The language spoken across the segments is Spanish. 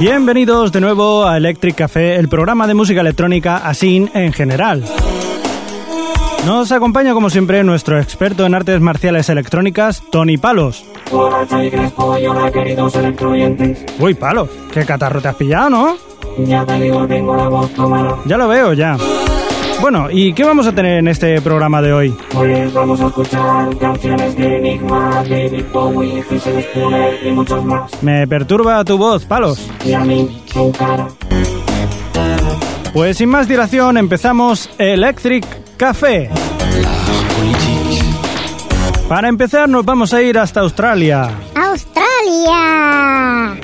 Bienvenidos de nuevo a Electric Café, el programa de música electrónica así en general. Nos acompaña como siempre nuestro experto en artes marciales electrónicas, Tony Palos. Hola, Crespo y hola, queridos electroyentes. Uy, Palos, qué catarro te has pillado, ¿no? Ya te digo, tengo la voz tomada. Ya lo veo, ya. Bueno, ¿y qué vamos a tener en este programa de hoy? Pues vamos a escuchar canciones de Enigma, David Bowie, Fisher Spooner y muchos más. Me perturba tu voz, Palos. Y a mí, su cara. Pues sin más dilación, empezamos Electric Café. Para empezar, nos vamos a ir hasta Australia. ¡Australia!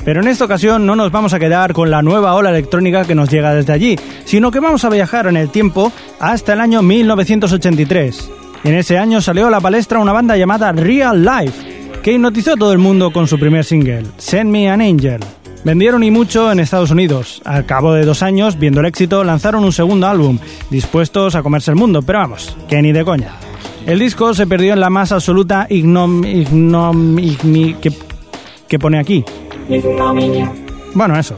Pero en esta ocasión no nos vamos a quedar con la nueva ola electrónica que nos llega desde allí, sino que vamos a viajar en el tiempo hasta el año 1983. En ese año salió a la palestra una banda llamada Real Life, que hipnotizó a todo el mundo con su primer single, Send Me an Angel. Vendieron y mucho en Estados Unidos. Al cabo de dos años, viendo el éxito, lanzaron un segundo álbum, dispuestos a comerse el mundo, pero vamos, que ni de coña. El disco se perdió en la más absoluta ignom... ignom... igni- que, que pone aquí. Ignominia. Bueno, eso,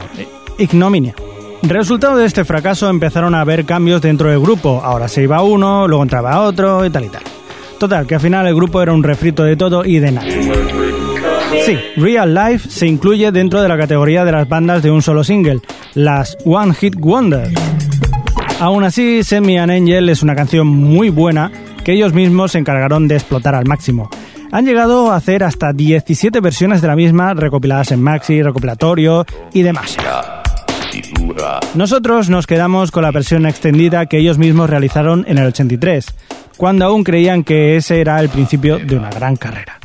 ignominia. Resultado de este fracaso empezaron a haber cambios dentro del grupo. Ahora se iba uno, luego entraba otro y tal y tal. Total, que al final el grupo era un refrito de todo y de nada. Sí, Real Life se incluye dentro de la categoría de las bandas de un solo single, las One Hit Wonder. Aún así, Send Me an Angel es una canción muy buena que ellos mismos se encargaron de explotar al máximo. Han llegado a hacer hasta 17 versiones de la misma recopiladas en maxi, recopilatorio y demás. Nosotros nos quedamos con la versión extendida que ellos mismos realizaron en el 83, cuando aún creían que ese era el principio de una gran carrera.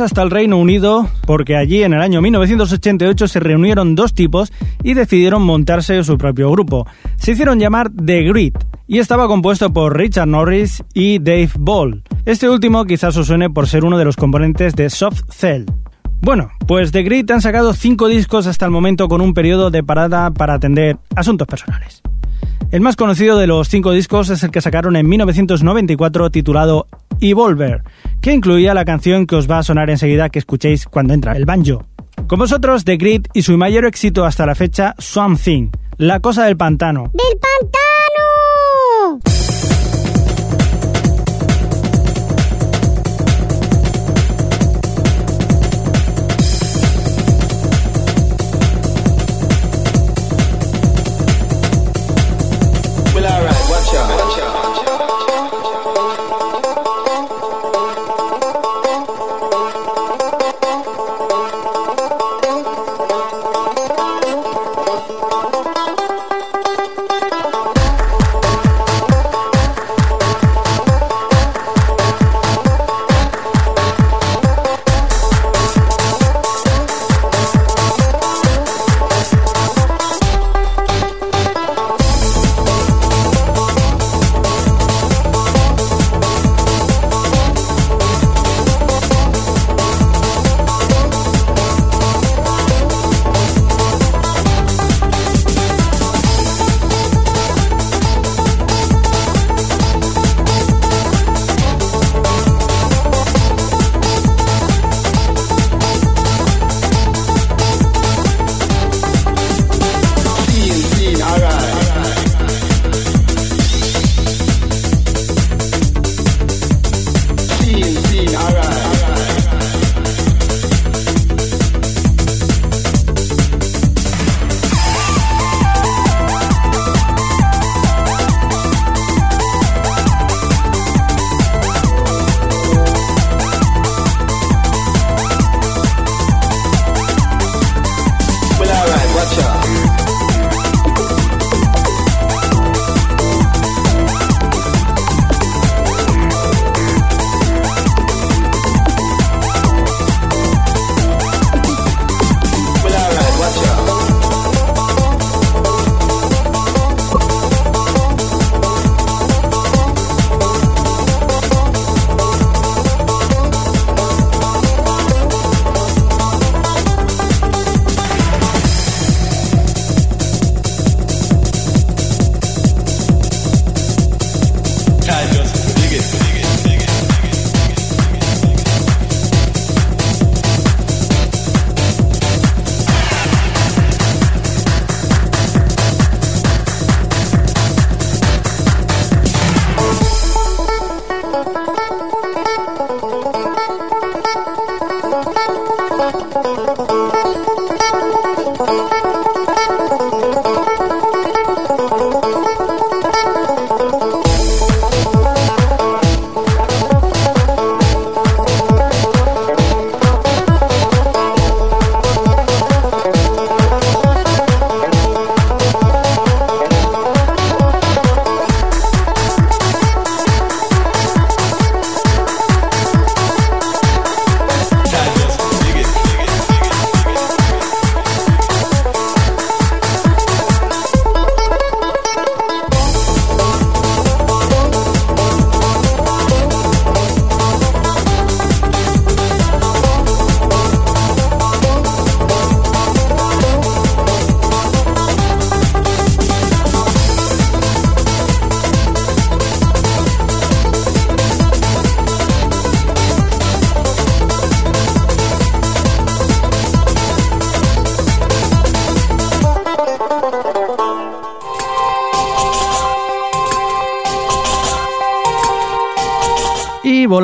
Hasta el Reino Unido porque allí en el año 1988 se reunieron dos tipos y decidieron montarse su propio grupo. Se hicieron llamar The Grid y estaba compuesto por Richard Norris y Dave Ball. Este último quizás os suene por ser uno de los componentes de Soft Cell. Bueno, pues The Grid han sacado cinco discos hasta el momento con un periodo de parada para atender asuntos personales. El más conocido de los cinco discos es el que sacaron en 1994 titulado Evolver, que incluía la canción que os va a sonar enseguida que escuchéis cuando entra el banjo. Con vosotros, The Grid y su mayor éxito hasta la fecha, Something, La Cosa del Pantano. ¡Del pantano!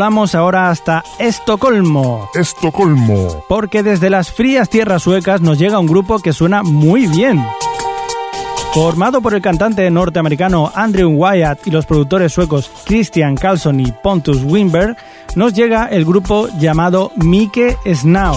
Y volamos ahora hasta Estocolmo. Estocolmo. porque desde las frías tierras suecas nos llega un grupo que suena muy bien. Formado por el cantante norteamericano Andrew Wyatt y los productores suecos Christian Carlson y Pontus Winberg, nos llega el grupo llamado Mike Snau.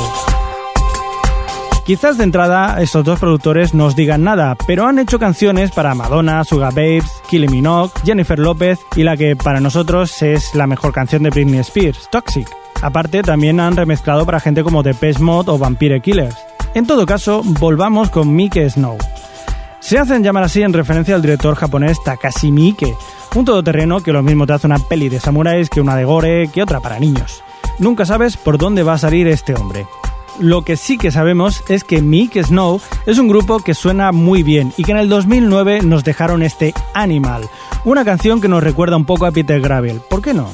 Quizás de entrada estos dos productores no os digan nada, pero han hecho canciones para Madonna, Suga Babes, Kylie Minogue, Jennifer López y la que para nosotros es la mejor canción de Britney Spears, Toxic. Aparte, también han remezclado para gente como Depeche Mode o Vampire Killers. En todo caso, volvamos con Mike Snow. Se hacen llamar así en referencia al director japonés Takashi Miike, un todoterreno que lo mismo te hace una peli de samuráis que una de gore que otra para niños. Nunca sabes por dónde va a salir este hombre. Lo que sí que sabemos es que Mick Snow es un grupo que suena muy bien y que en el 2009 nos dejaron este Animal, una canción que nos recuerda un poco a Peter Gravel. ¿Por qué no?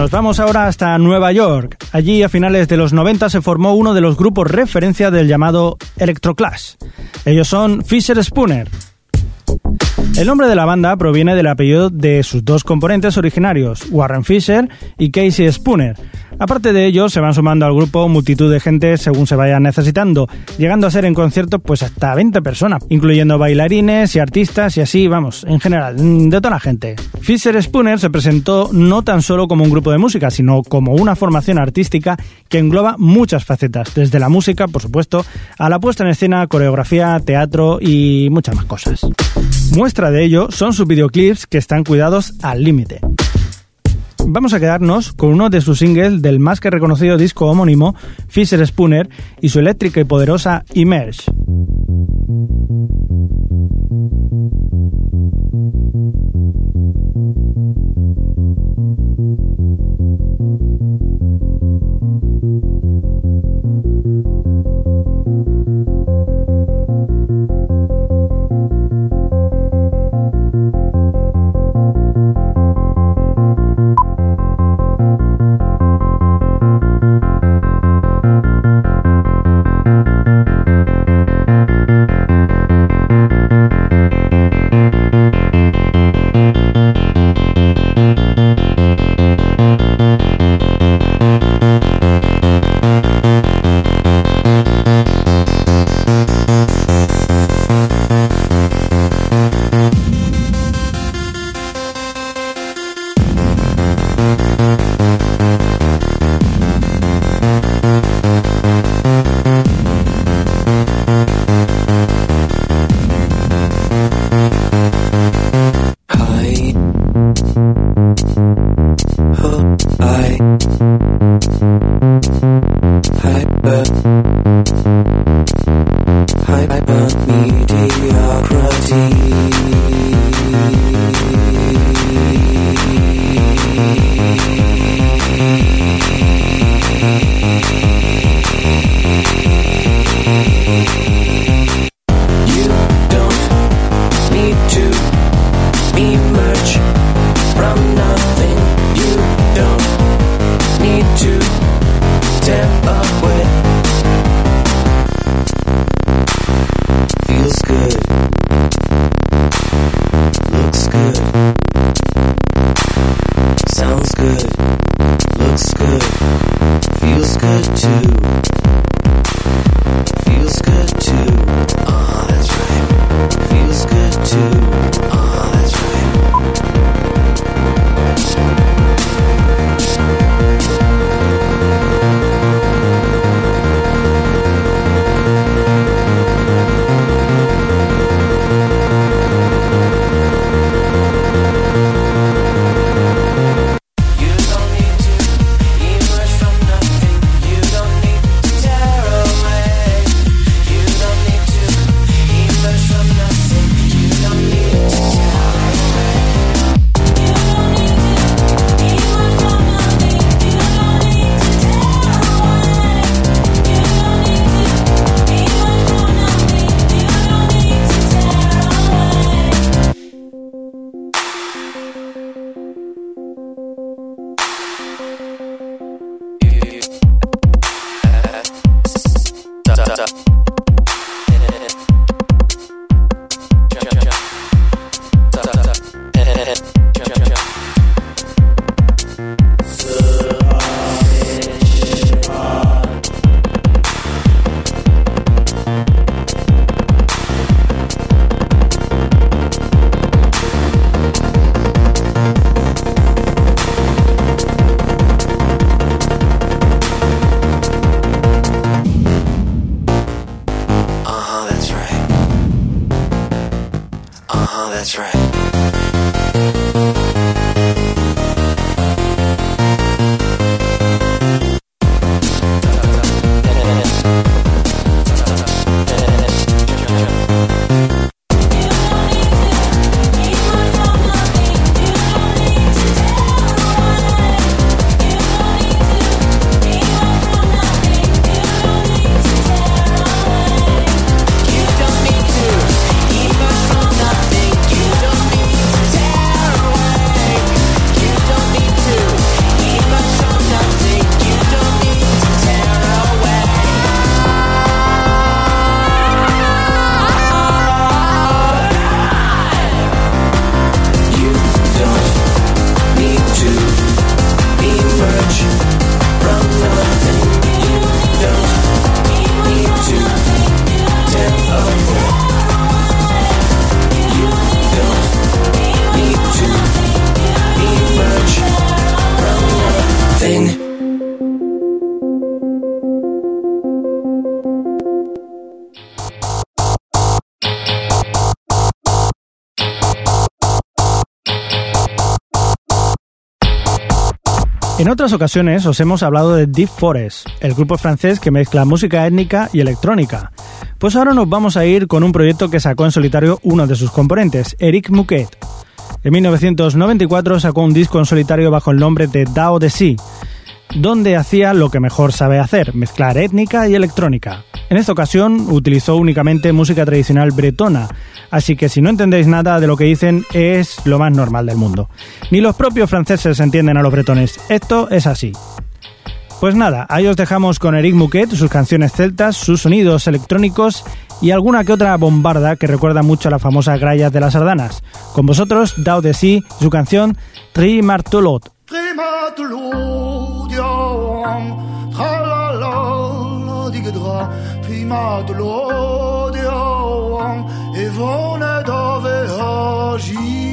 Nos vamos ahora hasta Nueva York. Allí a finales de los 90 se formó uno de los grupos referencia del llamado Electroclash. Ellos son Fisher Spooner. El nombre de la banda proviene del apellido de sus dos componentes originarios, Warren Fisher y Casey Spooner. Aparte de ello, se van sumando al grupo multitud de gente según se vayan necesitando, llegando a ser en conciertos pues hasta 20 personas, incluyendo bailarines y artistas y así, vamos, en general, de toda la gente. Fisher Spooner se presentó no tan solo como un grupo de música, sino como una formación artística que engloba muchas facetas, desde la música, por supuesto, a la puesta en escena, coreografía, teatro y muchas más cosas. Muestra de ello son sus videoclips que están cuidados al límite. Vamos a quedarnos con uno de sus singles del más que reconocido disco homónimo, Fisher Spooner, y su eléctrica y poderosa Emerge. En otras ocasiones os hemos hablado de Deep Forest, el grupo francés que mezcla música étnica y electrónica. Pues ahora nos vamos a ir con un proyecto que sacó en solitario uno de sus componentes, Eric Mouquet. En 1994 sacó un disco en solitario bajo el nombre de Dao de Si, donde hacía lo que mejor sabe hacer, mezclar étnica y electrónica. En esta ocasión utilizó únicamente música tradicional bretona, así que si no entendéis nada de lo que dicen es lo más normal del mundo. Ni los propios franceses entienden a los bretones, esto es así. Pues nada, ahí os dejamos con Eric Mouquet, sus canciones celtas, sus sonidos electrónicos y alguna que otra bombarda que recuerda mucho a la famosa grallas de las sardanas. Con vosotros, Dao de Si, su canción om Tra la Prima de l'odio om Evone dove agir.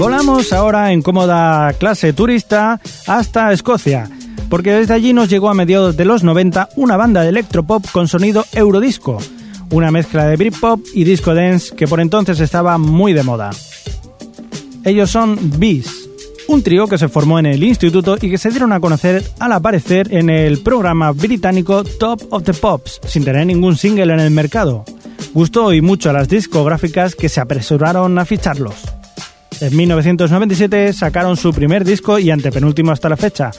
Volamos ahora en cómoda clase turista hasta Escocia, porque desde allí nos llegó a mediados de los 90 una banda de electropop con sonido eurodisco, una mezcla de Britpop y disco dance que por entonces estaba muy de moda. Ellos son Bees, un trío que se formó en el instituto y que se dieron a conocer al aparecer en el programa británico Top of the Pops, sin tener ningún single en el mercado. Gustó y mucho a las discográficas que se apresuraron a ficharlos. En 1997 sacaron su primer disco y antepenúltimo hasta la fecha.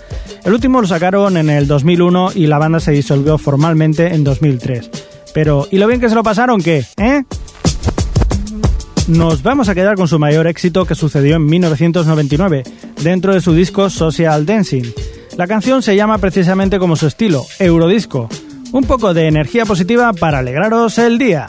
El último lo sacaron en el 2001 y la banda se disolvió formalmente en 2003. Pero, ¿y lo bien que se lo pasaron qué? ¿Eh? Nos vamos a quedar con su mayor éxito que sucedió en 1999, dentro de su disco Social Dancing. La canción se llama precisamente como su estilo, Eurodisco. Un poco de energía positiva para alegraros el día.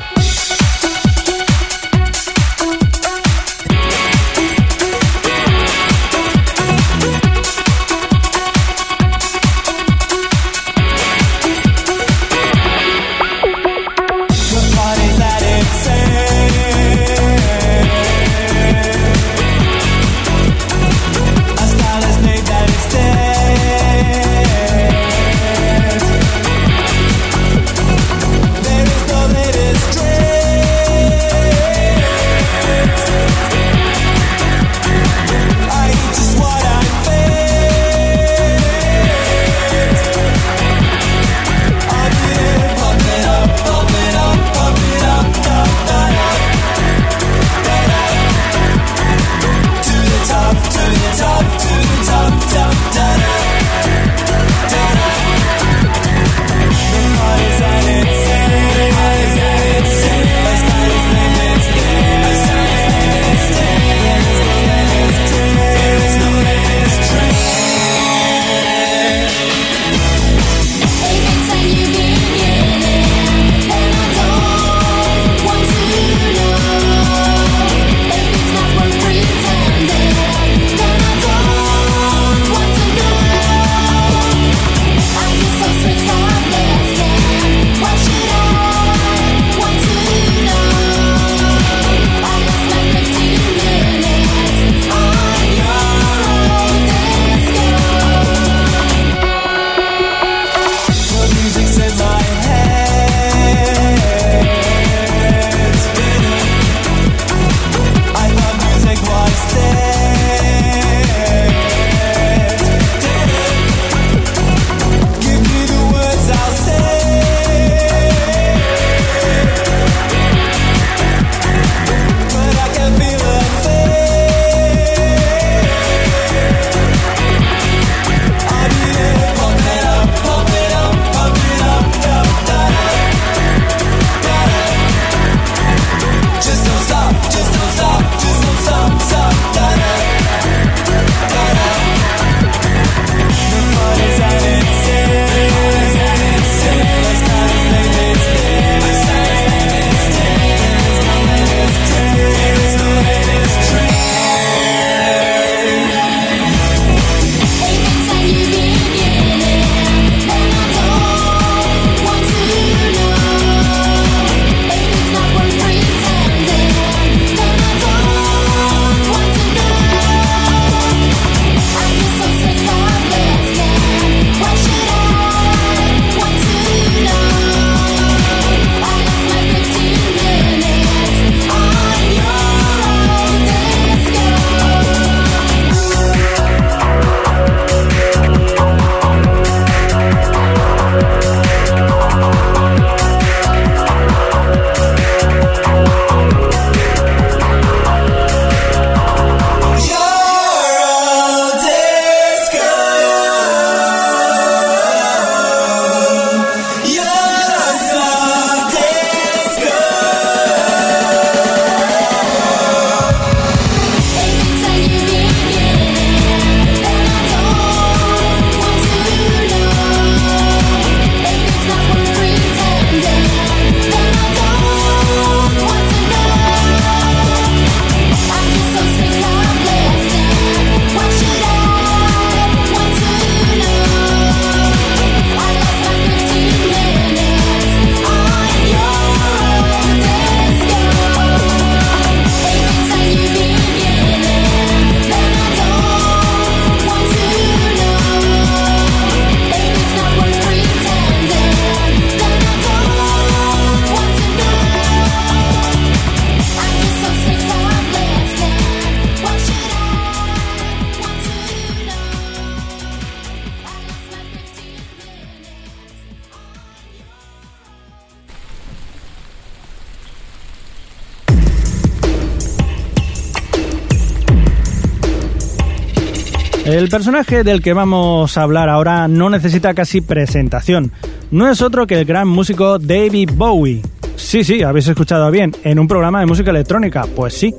El personaje del que vamos a hablar ahora no necesita casi presentación. No es otro que el gran músico David Bowie. Sí, sí, habéis escuchado bien, en un programa de música electrónica, pues sí.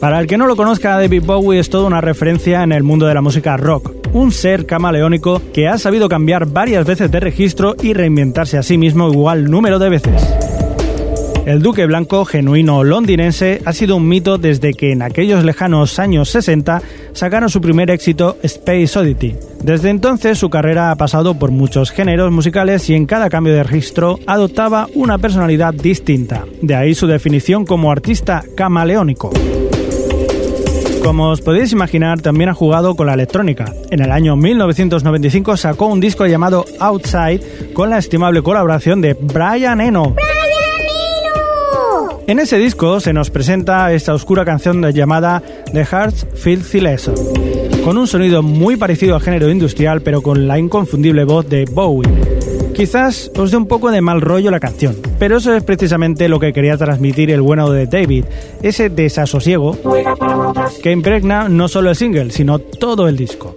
Para el que no lo conozca, David Bowie es toda una referencia en el mundo de la música rock, un ser camaleónico que ha sabido cambiar varias veces de registro y reinventarse a sí mismo igual número de veces. El Duque Blanco, genuino londinense, ha sido un mito desde que en aquellos lejanos años 60 sacaron su primer éxito Space Oddity. Desde entonces su carrera ha pasado por muchos géneros musicales y en cada cambio de registro adoptaba una personalidad distinta. De ahí su definición como artista camaleónico. Como os podéis imaginar, también ha jugado con la electrónica. En el año 1995 sacó un disco llamado Outside con la estimable colaboración de Brian Eno. En ese disco se nos presenta esta oscura canción llamada The Heart's Filthy Lesson, con un sonido muy parecido al género industrial pero con la inconfundible voz de Bowie. Quizás os dé un poco de mal rollo la canción, pero eso es precisamente lo que quería transmitir el bueno de David, ese desasosiego que impregna no solo el single, sino todo el disco.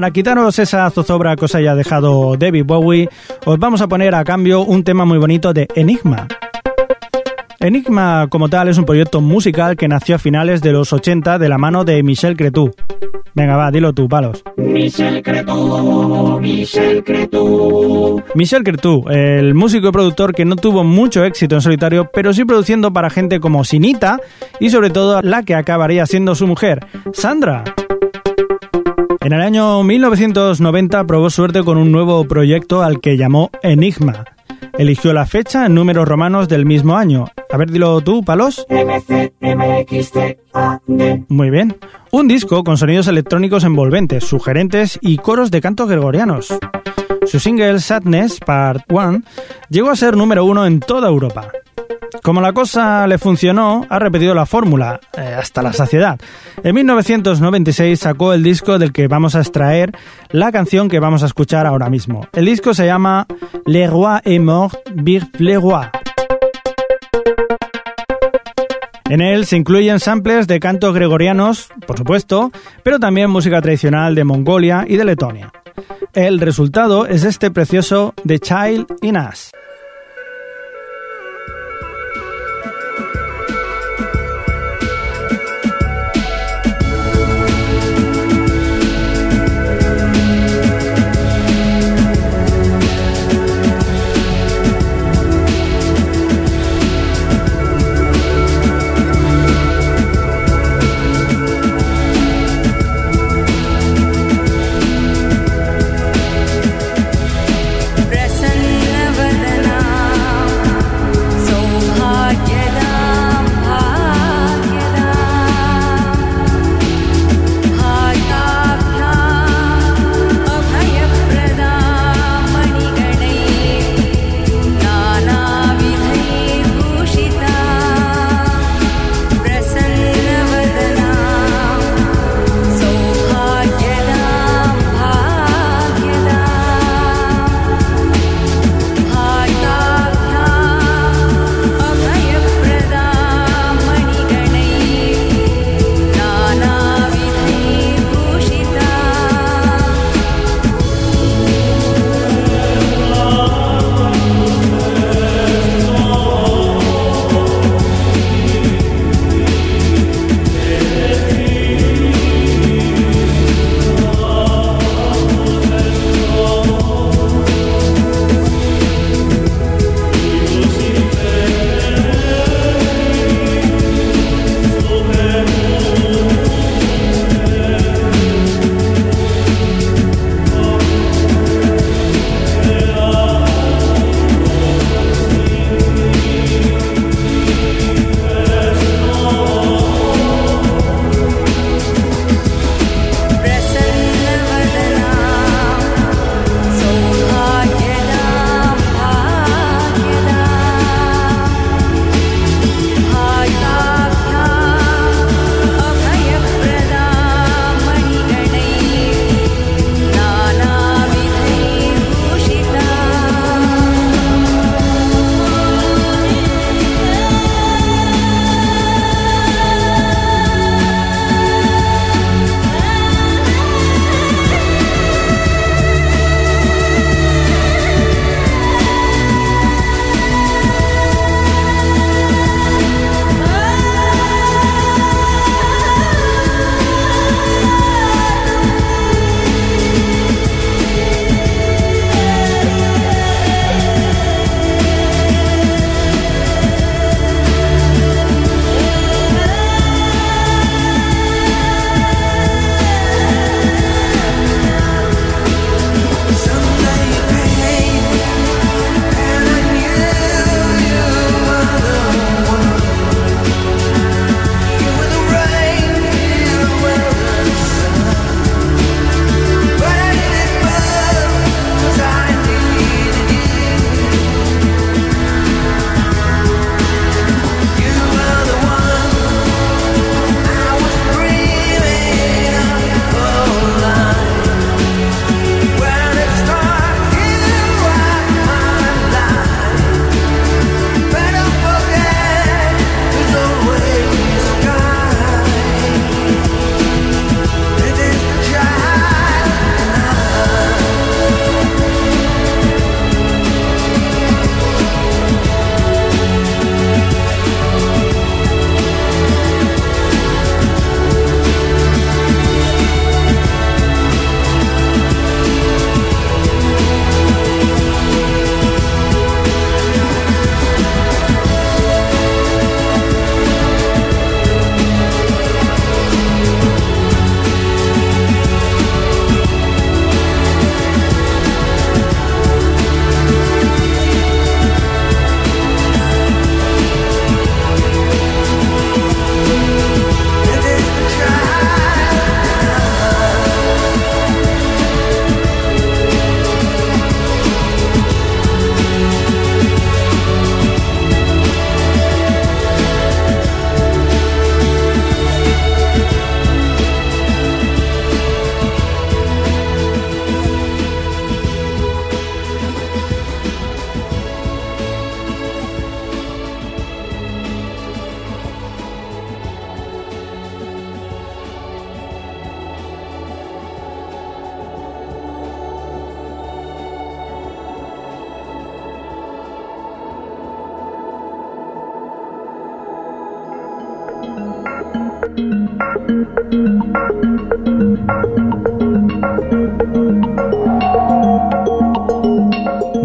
Para quitaros esa zozobra que os haya dejado David Bowie, os vamos a poner a cambio un tema muy bonito de Enigma. Enigma como tal es un proyecto musical que nació a finales de los 80 de la mano de Michel Cretu. Venga, va, dilo tú, palos. Michel Cretu, Michel Cretu. Michel Cretu, el músico y productor que no tuvo mucho éxito en solitario, pero sí produciendo para gente como Sinita y sobre todo la que acabaría siendo su mujer, Sandra. En el año 1990 probó suerte con un nuevo proyecto al que llamó Enigma. Eligió la fecha en números romanos del mismo año. A ver, dilo tú, palos. Muy bien. Un disco con sonidos electrónicos envolventes, sugerentes y coros de cantos gregorianos. Su single Sadness Part 1 llegó a ser número uno en toda Europa. Como la cosa le funcionó, ha repetido la fórmula eh, hasta la saciedad. En 1996 sacó el disco del que vamos a extraer la canción que vamos a escuchar ahora mismo. El disco se llama Le Roi est mort, vive le Roi. En él se incluyen samples de cantos gregorianos, por supuesto, pero también música tradicional de Mongolia y de Letonia. El resultado es este precioso The Child in Us.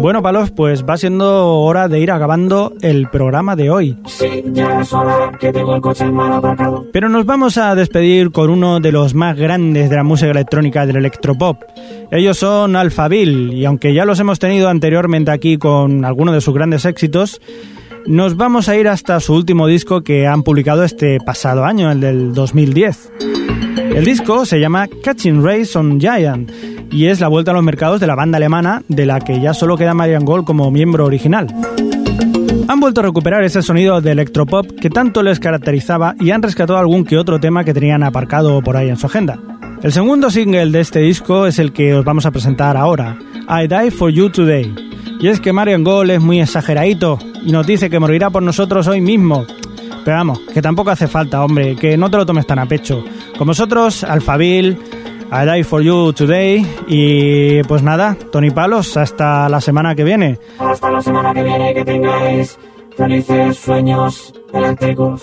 Bueno, Palos, pues va siendo hora de ir acabando el programa de hoy. Sí, ya es hora que tengo el coche mal aparcado. Pero nos vamos a despedir con uno de los más grandes de la música electrónica del electropop. Ellos son Alphaville y aunque ya los hemos tenido anteriormente aquí con algunos de sus grandes éxitos, nos vamos a ir hasta su último disco que han publicado este pasado año, el del 2010. El disco se llama Catching Rays on Giant y es la vuelta a los mercados de la banda alemana de la que ya solo queda Marian Gold como miembro original. Han vuelto a recuperar ese sonido de electropop que tanto les caracterizaba y han rescatado algún que otro tema que tenían aparcado por ahí en su agenda. El segundo single de este disco es el que os vamos a presentar ahora, I Die For You Today. Y es que Marian Gold es muy exageradito y nos dice que morirá por nosotros hoy mismo. Pero vamos, que tampoco hace falta, hombre, que no te lo tomes tan a pecho. Con vosotros, Alphaville, I Die For You Today y pues nada, Tony Palos, hasta la semana que viene. Hasta la semana que viene que tengáis felices sueños eléctricos.